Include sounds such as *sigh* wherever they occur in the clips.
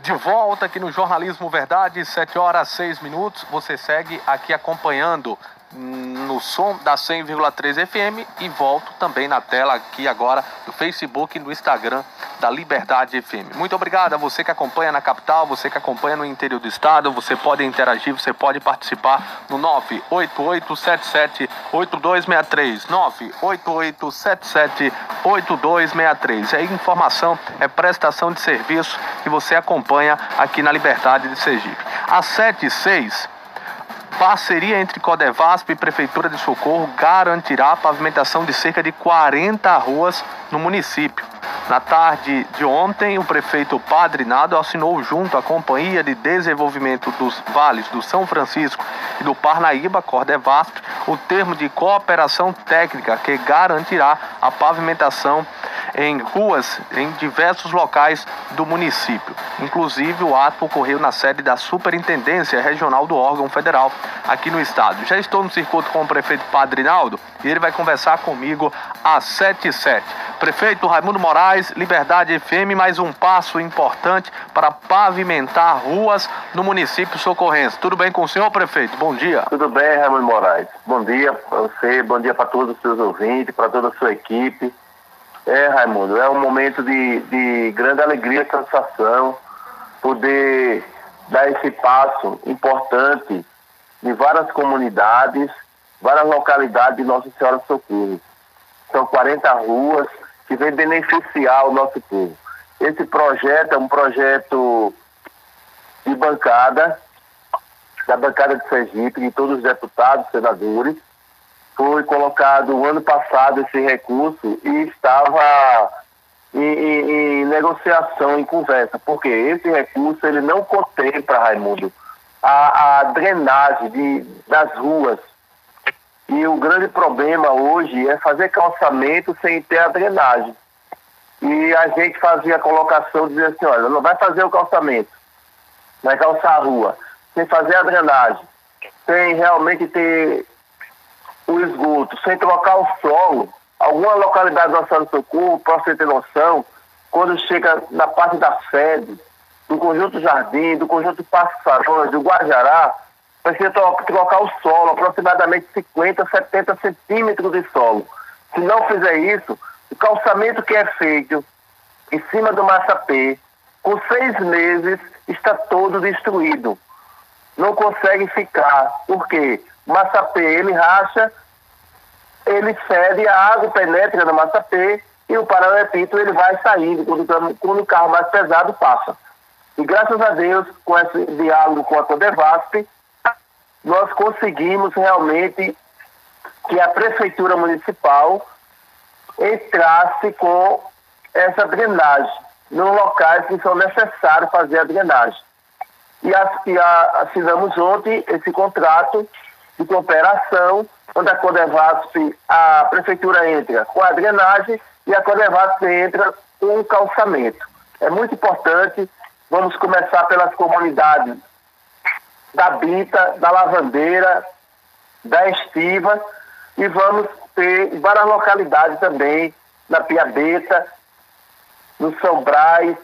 De volta aqui no Jornalismo Verdade, 7 horas 6 minutos. Você segue aqui acompanhando no som da 100,3 FM e volto também na tela aqui agora do Facebook e do Instagram da Liberdade FM. Muito obrigado a você que acompanha na capital, você que acompanha no interior do estado, você pode interagir, você pode participar no 988778263, 988778263. É informação, é prestação de serviço que você acompanha aqui na Liberdade de Sergipe. Às 7 e 6 Parceria entre Codevasp e Prefeitura de Socorro garantirá a pavimentação de cerca de 40 ruas no município. Na tarde de ontem, o prefeito Padre Nado assinou junto à Companhia de Desenvolvimento dos Vales do São Francisco e do Parnaíba, Cordevasp, o termo de cooperação técnica que garantirá a pavimentação em ruas em diversos locais do município. Inclusive, o ato ocorreu na sede da Superintendência Regional do órgão federal aqui no estado. Já estou no circuito com o prefeito Padre Naldo e ele vai conversar comigo às 7 e 7. Prefeito Raimundo Moraes, Liberdade FM, mais um passo importante para pavimentar ruas no município socorrense. Tudo bem com o senhor, prefeito? Bom dia. Tudo bem, Raimundo Moraes. Bom dia para você, bom dia para todos os seus ouvintes, para toda a sua equipe. É, Raimundo, é um momento de, de grande alegria e satisfação poder dar esse passo importante em várias comunidades, várias localidades de Nossa Senhora do Socorro. São 40 ruas que vem beneficiar o nosso povo. Esse projeto é um projeto de bancada, da bancada de Sergipe, de todos os deputados, senadores, foi colocado o ano passado esse recurso e estava em, em, em, negociação, em conversa, porque esse recurso ele não contempla, Raimundo, a, a drenagem de, das ruas. E o grande problema hoje é fazer calçamento sem ter a drenagem. E a gente fazia a colocação dizendo assim, olha, não vai fazer o calçamento, vai calçar a rua, sem fazer a drenagem, sem realmente ter o esgoto sem trocar o solo, alguma localidade do Nossa Socorro, para você ter noção, quando chega na parte da sede, do conjunto Jardim, do conjunto Passarões, do Guajará, precisa trocar o solo, aproximadamente 50, 70 centímetros de solo. Se não fizer isso, o calçamento que é feito em cima do massapê, com seis meses, está todo destruído. Não consegue ficar. Por quê? Massapê, ele racha ele cede, a água penetra no massapê e o paralelepípedo ele vai saindo quando, quando o carro mais pesado passa. E graças a Deus, com esse diálogo com a Codevasp, nós conseguimos realmente que a Prefeitura Municipal entrasse com essa drenagem nos locais que são necessários fazer a drenagem. E, assinamos ontem esse contrato de cooperação onde a Codevasp, a prefeitura entra com a drenagem e a Codevasp entra com o calçamento. É muito importante, vamos começar pelas comunidades da Bita, da Lavandeira, da Estiva e vamos ter várias localidades também, na Piabeta, no São Brás,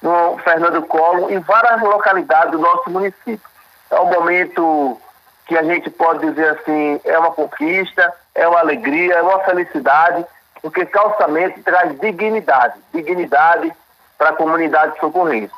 no Fernando Colo, em várias localidades do nosso município. É um momento que a gente pode dizer assim, é uma conquista, é uma alegria, é uma felicidade, porque calçamento traz dignidade, dignidade para a comunidade socorrente.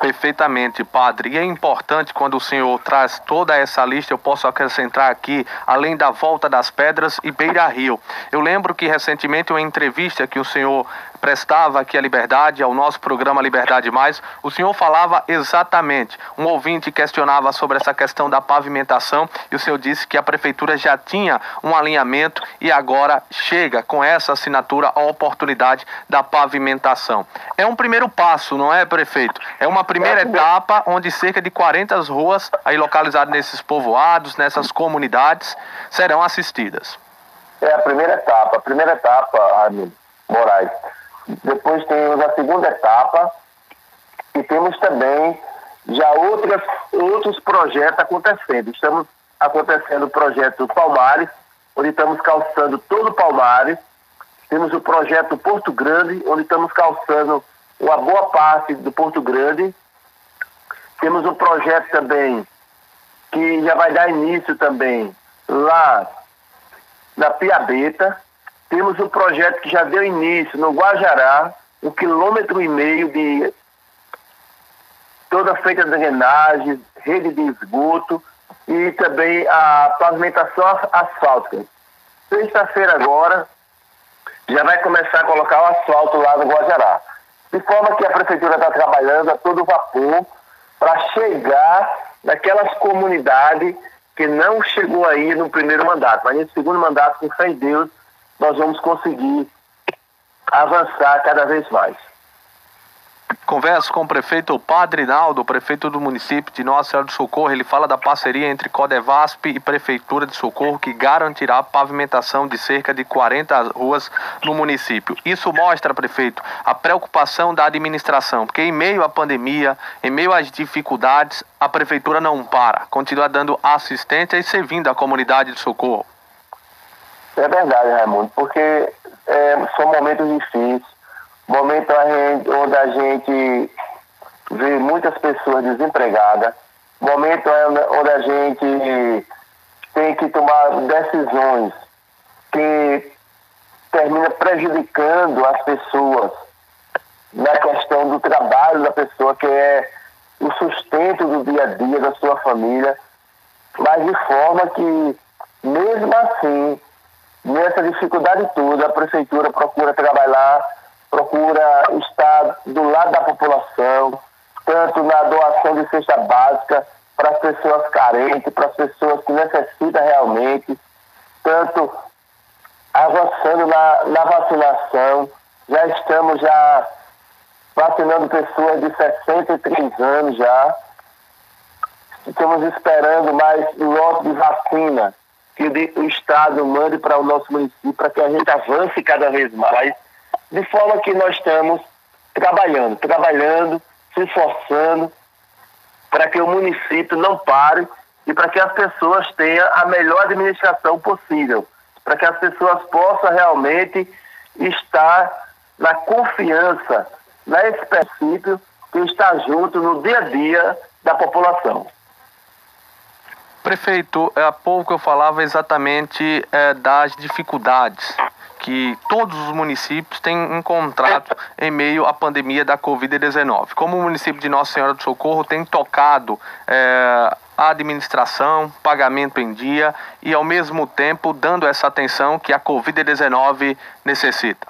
Perfeitamente, padre. E é importante quando o senhor traz toda essa lista, eu posso acrescentar aqui, além da Volta das Pedras e Beira Rio. Eu lembro que recentemente, uma entrevista que o senhor prestava aqui a Liberdade, ao nosso programa Liberdade Mais, o senhor falava exatamente. Um ouvinte questionava sobre essa questão da pavimentação e o senhor disse que a prefeitura já tinha um alinhamento e agora chega com essa assinatura a oportunidade da pavimentação. É um primeiro passo, não é, prefeito? É uma primeira etapa onde cerca de 40 ruas aí localizadas nesses povoados, nessas comunidades, serão assistidas. É a primeira etapa. A primeira etapa, Ramiro Moraes, depois temos a segunda etapa e temos também já outras, outros projetos acontecendo. Estamos acontecendo o projeto Palmares, onde estamos calçando todo o Palmares. Temos o projeto Porto Grande, onde estamos calçando uma boa parte do Porto Grande. Temos um projeto também que já vai dar início também lá na Piabeta. Temos um projeto que já deu início no Guajará, um quilômetro e meio de toda feita de drenagem, rede de esgoto e também a pavimentação asfáltica. Sexta-feira agora já vai começar a colocar o asfalto lá no Guajará. De forma que a prefeitura está trabalhando a todo vapor para chegar naquelas comunidades que não chegou aí no primeiro mandato. Mas nesse segundo mandato, com fé em Deus, nós vamos conseguir avançar cada vez mais. Converso com o prefeito Padre Naldo, prefeito do município de Nossa Senhora do Socorro. Ele fala da parceria entre Codevasp e Prefeitura de Socorro que garantirá a pavimentação de cerca de 40 ruas no município. Isso mostra, prefeito, a preocupação da administração, porque em meio à pandemia, em meio às dificuldades, a prefeitura não para, continua dando assistência e servindo a comunidade de Socorro. É verdade, Raimundo, porque é, são momentos difíceis momento onde a gente vê muitas pessoas desempregadas, momento onde a gente tem que tomar decisões que termina prejudicando as pessoas na questão do trabalho da pessoa, que é o sustento do dia a dia da sua família, mas de forma que, mesmo assim, nessa dificuldade toda, a prefeitura procura trabalhar procura estar do lado da população, tanto na doação de cesta básica para as pessoas carentes, para as pessoas que necessitam realmente, tanto avançando na, na vacinação. Já estamos já vacinando pessoas de 63 anos já. Estamos esperando mais lote de vacina que o Estado mande para o nosso município para que a gente avance cada vez mais de forma que nós estamos trabalhando, trabalhando, se esforçando para que o município não pare e para que as pessoas tenham a melhor administração possível, para que as pessoas possam realmente estar na confiança, nesse princípio que está junto no dia a dia da população. Prefeito, há pouco eu falava exatamente é, das dificuldades que todos os municípios têm encontrado em meio à pandemia da Covid-19. Como o município de Nossa Senhora do Socorro tem tocado é, a administração, pagamento em dia e, ao mesmo tempo, dando essa atenção que a Covid-19 necessita?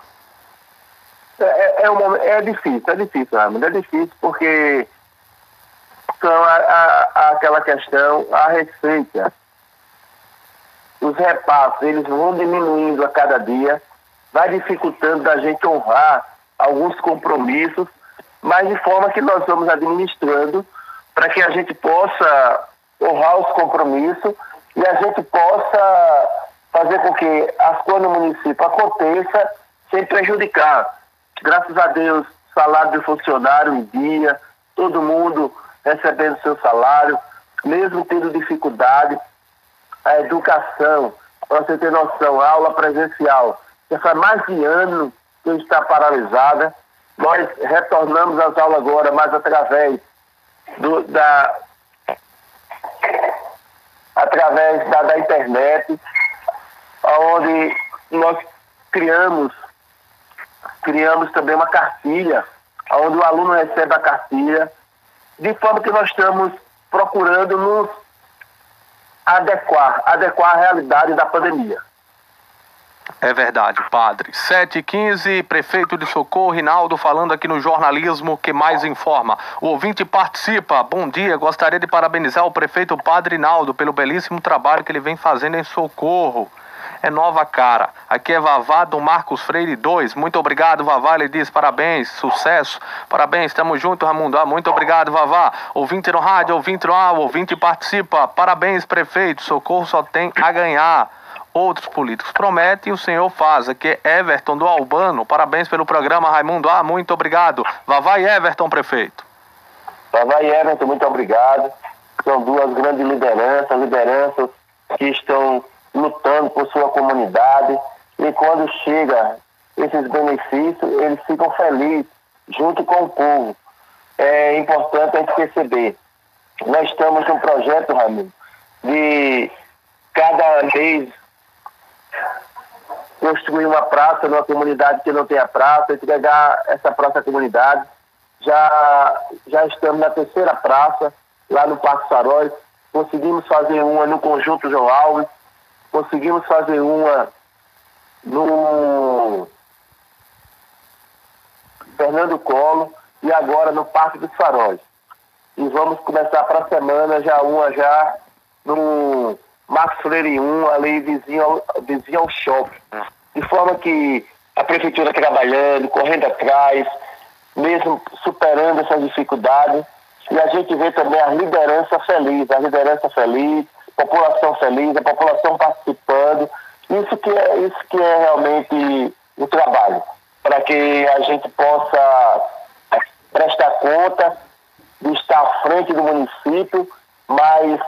É, é, é, uma, é difícil, é difícil, Raimundo, é difícil porque são a, a, aquela questão, a receita os repassos eles vão diminuindo a cada dia, vai dificultando da gente honrar alguns compromissos, mas de forma que nós vamos administrando para que a gente possa honrar os compromissos e a gente possa fazer com que as coisas no município aconteçam sem prejudicar. Graças a Deus, salário de funcionário em dia, todo mundo recebendo seu salário, mesmo tendo dificuldade, a educação, para você ter noção, a aula presencial, já faz mais de ano que está paralisada. Nós retornamos às aulas agora, mas através do, da através da, da internet, onde nós criamos criamos também uma cartilha, onde o aluno recebe a cartilha, de forma que nós estamos procurando nos adequar, adequar a realidade da pandemia. É verdade, padre. 7h15, prefeito de Socorro, Rinaldo, falando aqui no jornalismo que mais informa. O ouvinte participa. Bom dia, gostaria de parabenizar o prefeito Padre Rinaldo pelo belíssimo trabalho que ele vem fazendo em Socorro é nova cara. Aqui é Vavá do Marcos Freire 2. Muito obrigado, Vavá. Ele diz parabéns, sucesso. Parabéns, estamos juntos, Ramundo. Ah, muito obrigado, Vavá. Ouvinte no rádio, ouvinte no ar, ouvinte participa. Parabéns, prefeito. Socorro só tem a ganhar. Outros políticos prometem e o senhor faz. Aqui é Everton do Albano. Parabéns pelo programa, Raimundo. Ah, muito obrigado. Vavá e Everton, prefeito. Vavá e Everton, muito obrigado. São duas grandes lideranças, lideranças que estão lutando por sua comunidade e quando chega esses benefícios, eles ficam felizes junto com o povo. É importante a gente perceber. Nós estamos num projeto, Ramiro, de cada mês construir uma praça numa comunidade que não tem a praça, entregar essa praça à comunidade. Já, já estamos na terceira praça, lá no Parque Saróis. Conseguimos fazer uma no Conjunto João Alves. Conseguimos fazer uma no Fernando Colo e agora no Parque dos Faróis. E vamos começar para a semana já uma já no Max Freire 1, ali vizinho ao, vizinho ao shopping. De forma que a prefeitura trabalhando, correndo atrás, mesmo superando essas dificuldades, e a gente vê também a liderança feliz, a liderança feliz, população feliz, a população participando. Isso que é, isso que é realmente o trabalho, para que a gente possa prestar conta de estar à frente do município, mas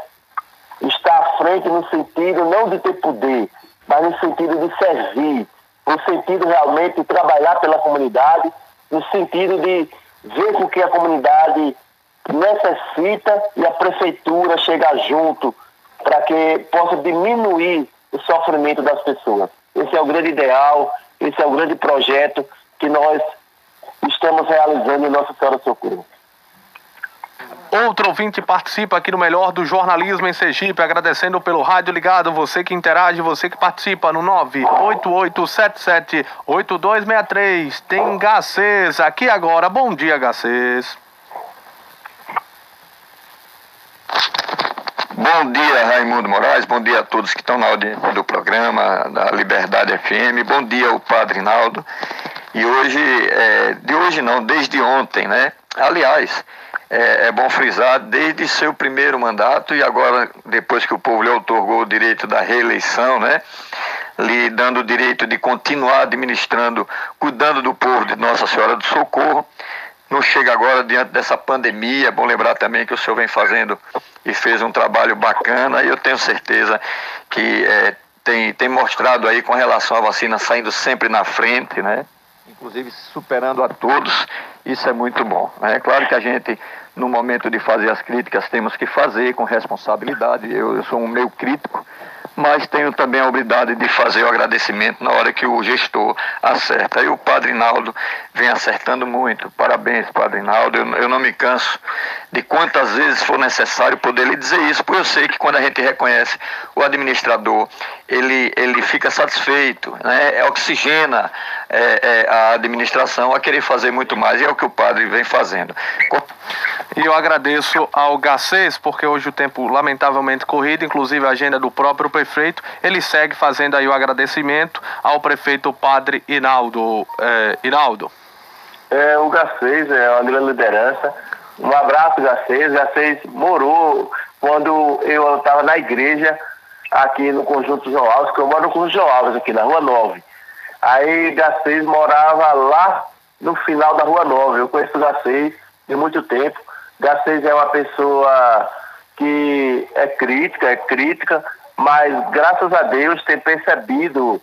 estar à frente no sentido não de ter poder, mas no sentido de servir, no sentido realmente de trabalhar pela comunidade, no sentido de ver com que a comunidade necessita e a prefeitura chegar junto para que possa diminuir o sofrimento das pessoas. Esse é o grande ideal, esse é o grande projeto que nós estamos realizando em Nossa Senhora Socorro. Outro ouvinte participa aqui no Melhor do Jornalismo em Sergipe, agradecendo pelo rádio ligado, você que interage, você que participa no 988778263. Tem Gacês aqui agora. Bom dia, Gacês. Bom dia, Raimundo Moraes. Bom dia a todos que estão na audiência do programa da Liberdade FM. Bom dia, o Padre Naldo. E hoje, é, de hoje não, desde ontem, né? Aliás, é, é, bom frisar, desde seu primeiro mandato e agora, depois que o povo lhe otorgou o direito da reeleição, né? Lhe dando o direito de continuar administrando, cuidando do povo de Nossa Senhora do Socorro. Não chega agora diante dessa pandemia. É bom lembrar também que o senhor vem fazendo e fez um trabalho bacana e eu tenho certeza que é, tem, tem mostrado aí com relação à vacina saindo sempre na frente, né? Inclusive superando a todos. Isso é muito bom. Né? É claro que a gente no momento de fazer as críticas, temos que fazer com responsabilidade. Eu, eu sou um meio crítico, mas tenho também a obrigação de fazer o agradecimento na hora que o gestor acerta. E o Padre Naldo vem acertando muito. Parabéns, Padre Naldo. Eu, eu não me canso de quantas vezes for necessário poder lhe dizer isso, porque eu sei que quando a gente reconhece o administrador, ele, ele fica satisfeito, né? Oxigena é, é, a administração a querer fazer muito mais, e é o que o padre vem fazendo. E eu agradeço ao Gacês, porque hoje o tempo lamentavelmente corrido, inclusive a agenda do próprio prefeito, ele segue fazendo aí o agradecimento ao prefeito Padre Inaldo. É, Inaldo. É, o Gacês é uma grande liderança. Um abraço, Gacês. Gacês morou quando eu estava na igreja aqui no Conjunto João Alves, que eu moro no Conjunto João Alves, aqui na Rua 9. Aí Gacês morava lá no final da Rua 9. Eu conheço o Gacês de muito tempo. Gacês é uma pessoa que é crítica, é crítica, mas graças a Deus tem percebido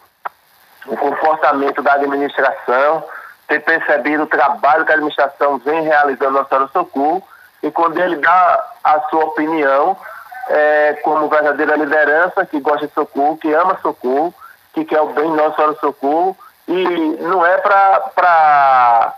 o comportamento da administração, tem percebido o trabalho que a administração vem realizando na Senhora Socorro, e quando ele dá a sua opinião, é, como verdadeira liderança, que gosta de socorro, que ama socorro, que quer o bem Nossa Senhora Socorro, e não é para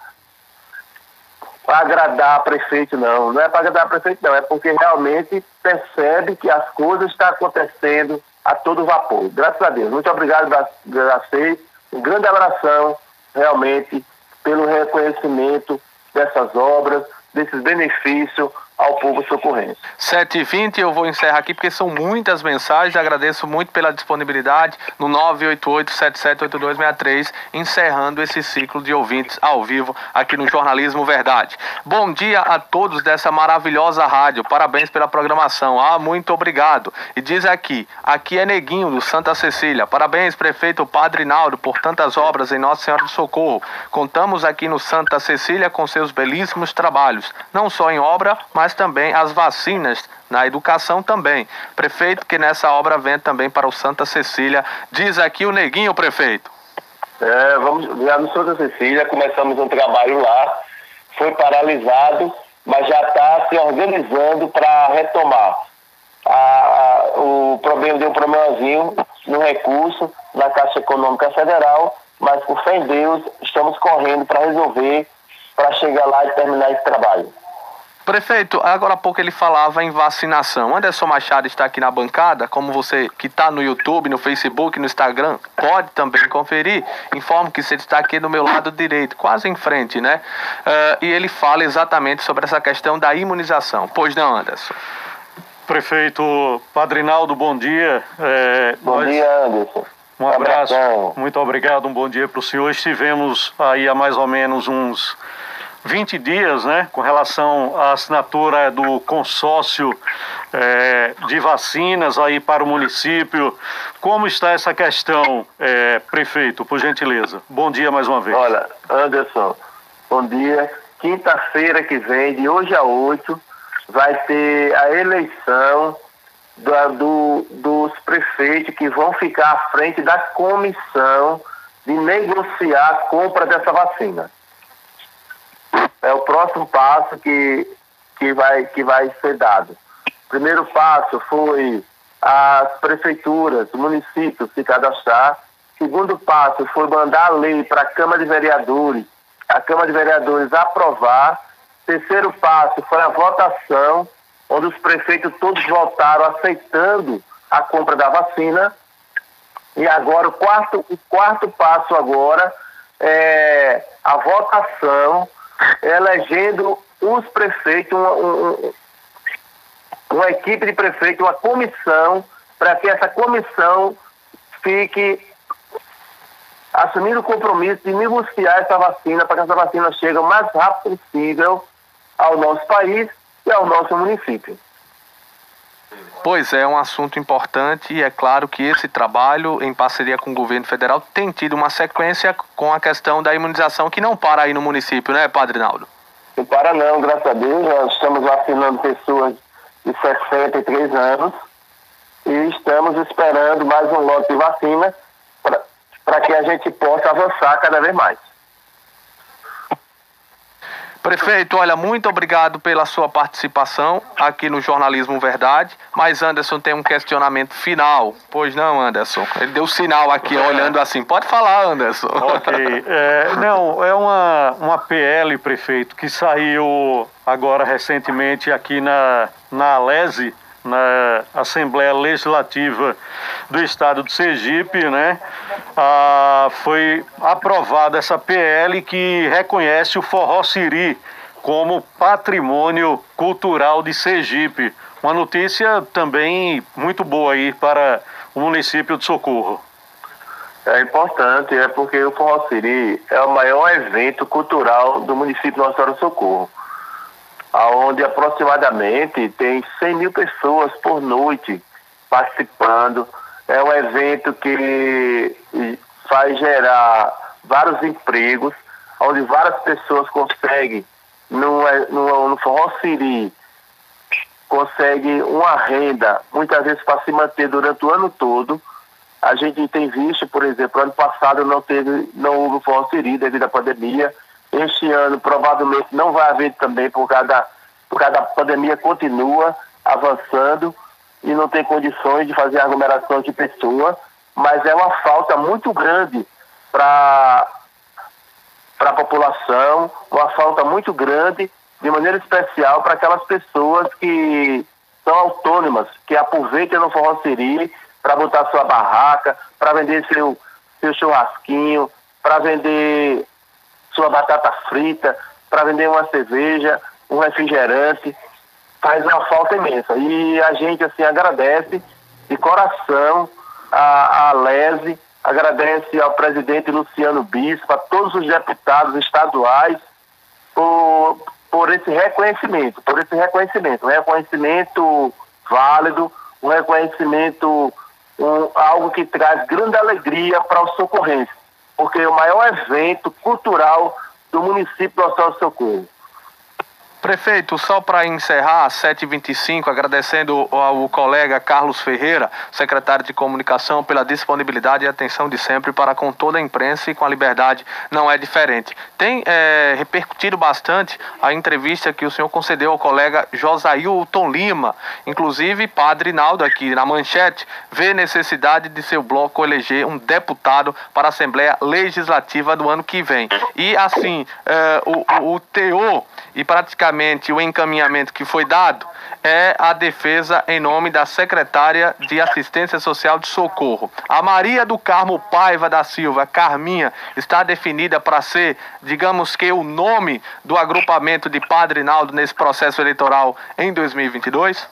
agradar prefeito, não. Não é para agradar prefeito, não. É porque realmente percebe que as coisas estão acontecendo a todo vapor. Graças a Deus. Muito obrigado, Gracei. Um grande abração, realmente, pelo reconhecimento dessas obras, desses benefícios ao povo socorrente. 7h20, eu vou encerrar aqui porque são muitas mensagens. Agradeço muito pela disponibilidade no 988-778263, encerrando esse ciclo de ouvintes ao vivo aqui no Jornalismo Verdade. Bom dia a todos dessa maravilhosa rádio. Parabéns pela programação. Ah, muito obrigado. E diz aqui: aqui é Neguinho do Santa Cecília. Parabéns, prefeito Padre Naldo, por tantas obras em Nossa Senhora do Socorro. Contamos aqui no Santa Cecília com seus belíssimos trabalhos, não só em obra, mas mas também as vacinas na educação também. Prefeito, que nessa obra vem também para o Santa Cecília. Diz aqui o Neguinho, prefeito. É, vamos já no Santa Cecília, começamos um trabalho lá foi paralisado, mas já está se organizando para retomar. A, a, o problema deu um problemazinho no recurso na Caixa Econômica Federal, mas por fé em Deus estamos correndo para resolver, para chegar lá e terminar esse trabalho. Prefeito, agora há pouco ele falava em vacinação. Anderson Machado está aqui na bancada, como você que está no YouTube, no Facebook, no Instagram, pode também conferir. Informo que você está aqui do meu lado direito, quase em frente, né? Uh, e ele fala exatamente sobre essa questão da imunização. Pois não, Anderson? Prefeito Padrinaldo, bom dia. É, bom nós... dia, Anderson. Um abraço, muito obrigado, um bom dia para o senhor. Estivemos aí há mais ou menos uns 20 dias, né, com relação à assinatura do consórcio é, de vacinas aí para o município. Como está essa questão, é, prefeito, por gentileza? Bom dia mais uma vez. Olha, Anderson, bom dia. Quinta-feira que vem, de hoje a 8, vai ter a eleição do, do, dos prefeitos que vão ficar à frente da comissão de negociar a compra dessa vacina é o próximo passo que, que, vai, que vai ser dado. O primeiro passo foi as prefeituras, municípios se cadastrar. O segundo passo foi mandar a lei para a Câmara de Vereadores, a Câmara de Vereadores aprovar. O terceiro passo foi a votação, onde os prefeitos todos votaram aceitando a compra da vacina. E agora o quarto, o quarto passo agora é a votação elegendo os prefeitos, uma, um, uma equipe de prefeitos, uma comissão, para que essa comissão fique assumindo o compromisso de negociar essa vacina para que essa vacina chegue o mais rápido possível ao nosso país e ao nosso município. Pois é, é um assunto importante e é claro que esse trabalho, em parceria com o governo federal, tem tido uma sequência com a questão da imunização que não para aí no município, né, Padre Naldo? Não para não, graças a Deus. Nós estamos vacinando pessoas de 63 anos e estamos esperando mais um lote de vacina para que a gente possa avançar cada vez mais. Prefeito, olha, muito obrigado pela sua participação aqui no Jornalismo Verdade. Mas Anderson tem um questionamento final. Pois não, Anderson? Ele deu sinal aqui, é. olhando assim. Pode falar, Anderson. Ok. *laughs* É, não, é uma, uma PL, prefeito, que saiu agora recentemente aqui na, na Alese, na Assembleia Legislativa do Estado de Sergipe, né? Ah, foi aprovada essa PL que reconhece o forró siri como patrimônio cultural de Sergipe. Uma notícia também muito boa aí para o município de Socorro. É importante, é porque o Forró Siri é o maior evento cultural do município de Nossa Senhora do Socorro onde aproximadamente tem 100 mil pessoas por noite participando. É um evento que faz gerar vários empregos, onde várias pessoas conseguem, no, no, no Forró Siri, uma renda, muitas vezes para se manter durante o ano todo. A gente tem visto, por exemplo, ano passado não teve, não houve Forró Siri devido à pandemia, este ano provavelmente não vai haver também por causa da, por causa da pandemia continua avançando e não tem condições de fazer aglomeração de pessoas, mas é uma falta muito grande para a população, uma falta muito grande, de maneira especial, para aquelas pessoas que são autônomas, que aproveitam no forroceri para botar sua barraca, para vender seu, seu churrasquinho, para vender sua batata frita, para vender uma cerveja, um refrigerante, faz uma falta imensa. E a gente assim agradece de coração a, a Lese, agradece ao presidente Luciano Bispo, a todos os deputados estaduais por, por esse reconhecimento, por esse reconhecimento, um reconhecimento válido, um reconhecimento, um, algo que traz grande alegria para os socorrenses porque é o maior evento cultural do município do Hospital Socorro. Prefeito, só para encerrar, 7h25, agradecendo ao colega Carlos Ferreira, secretário de Comunicação, pela disponibilidade e atenção de sempre para com toda a imprensa e com a liberdade não é diferente. Tem é, repercutido bastante a entrevista que o senhor concedeu ao colega Josailton Lima, inclusive Padre Naldo aqui na manchete, vê necessidade de seu bloco eleger um deputado para a Assembleia Legislativa do ano que vem. E assim, é, o, o teor e praticamente o encaminhamento que foi dado é a defesa em nome da secretária de Assistência Social de Socorro. A Maria do Carmo Paiva da Silva, Carminha, está definida para ser, digamos que, o nome do agrupamento de Padre Naldo nesse processo eleitoral em 2022?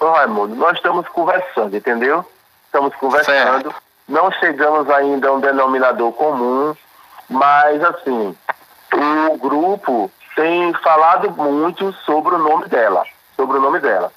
Ô Raimundo, nós estamos conversando, entendeu? Estamos conversando. Certo. Não chegamos ainda a um denominador comum, mas assim, o grupo tem falado muito sobre o nome dela, sobre o nome dela.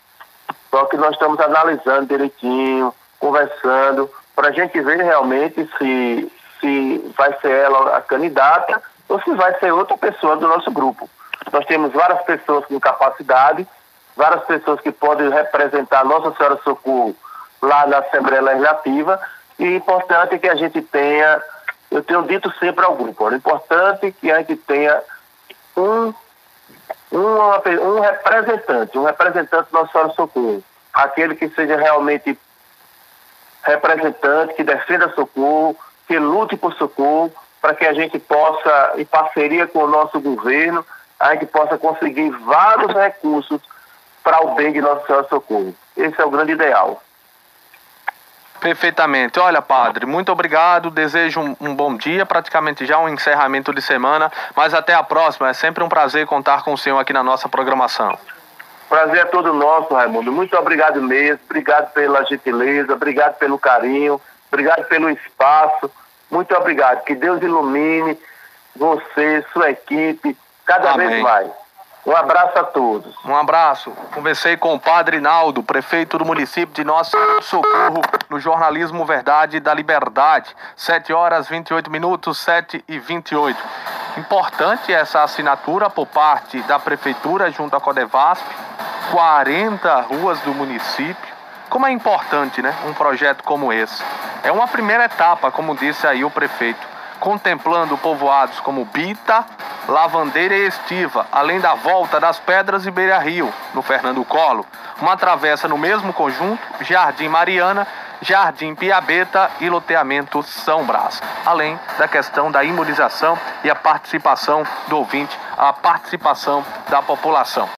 Só que nós estamos analisando direitinho, conversando, para a gente ver realmente se, se vai ser ela a candidata ou se vai ser outra pessoa do nosso grupo. Nós temos várias pessoas com capacidade, várias pessoas que podem representar Nossa Senhora Socorro lá na Assembleia Legislativa, e é importante que a gente tenha, eu tenho dito sempre ao grupo, é importante que a gente tenha um, um, representante, um representante do Nossa Senhora Socorro. Aquele que seja realmente representante, que defenda socorro, que lute por socorro, para que a gente possa, em parceria com o nosso governo, a gente possa conseguir vários recursos para o bem de Nossa Senhora Socorro. Esse é o grande ideal. Perfeitamente. Olha, padre, muito obrigado. Desejo um, um, bom dia, praticamente já um encerramento de semana, mas até a próxima. É sempre um prazer contar com o senhor aqui na nossa programação. Prazer é todo nosso, Raimundo. Muito obrigado mesmo. Obrigado pela gentileza, obrigado pelo carinho, obrigado pelo espaço. Muito obrigado. Que Deus ilumine você, sua equipe, cada Amém. vez mais. Um abraço a todos. Um abraço. Conversei com o Padre Naldo, prefeito do município de Nosso Socorro, no jornalismo Verdade da Liberdade. 7 horas 28 minutos, 7 e 28. Importante essa assinatura por parte da prefeitura junto à Codevasp. 40 ruas do município. Como é importante, né? Um projeto como esse. É uma primeira etapa, como disse aí o prefeito contemplando povoados como Bita, Lavandeira e Estiva, além da volta das Pedras e Beira Rio, no Fernando Colo, uma travessa no mesmo conjunto, Jardim Mariana, Jardim Piabeta e loteamento São Brás, além da questão da imunização e a participação do ouvinte, a participação da população.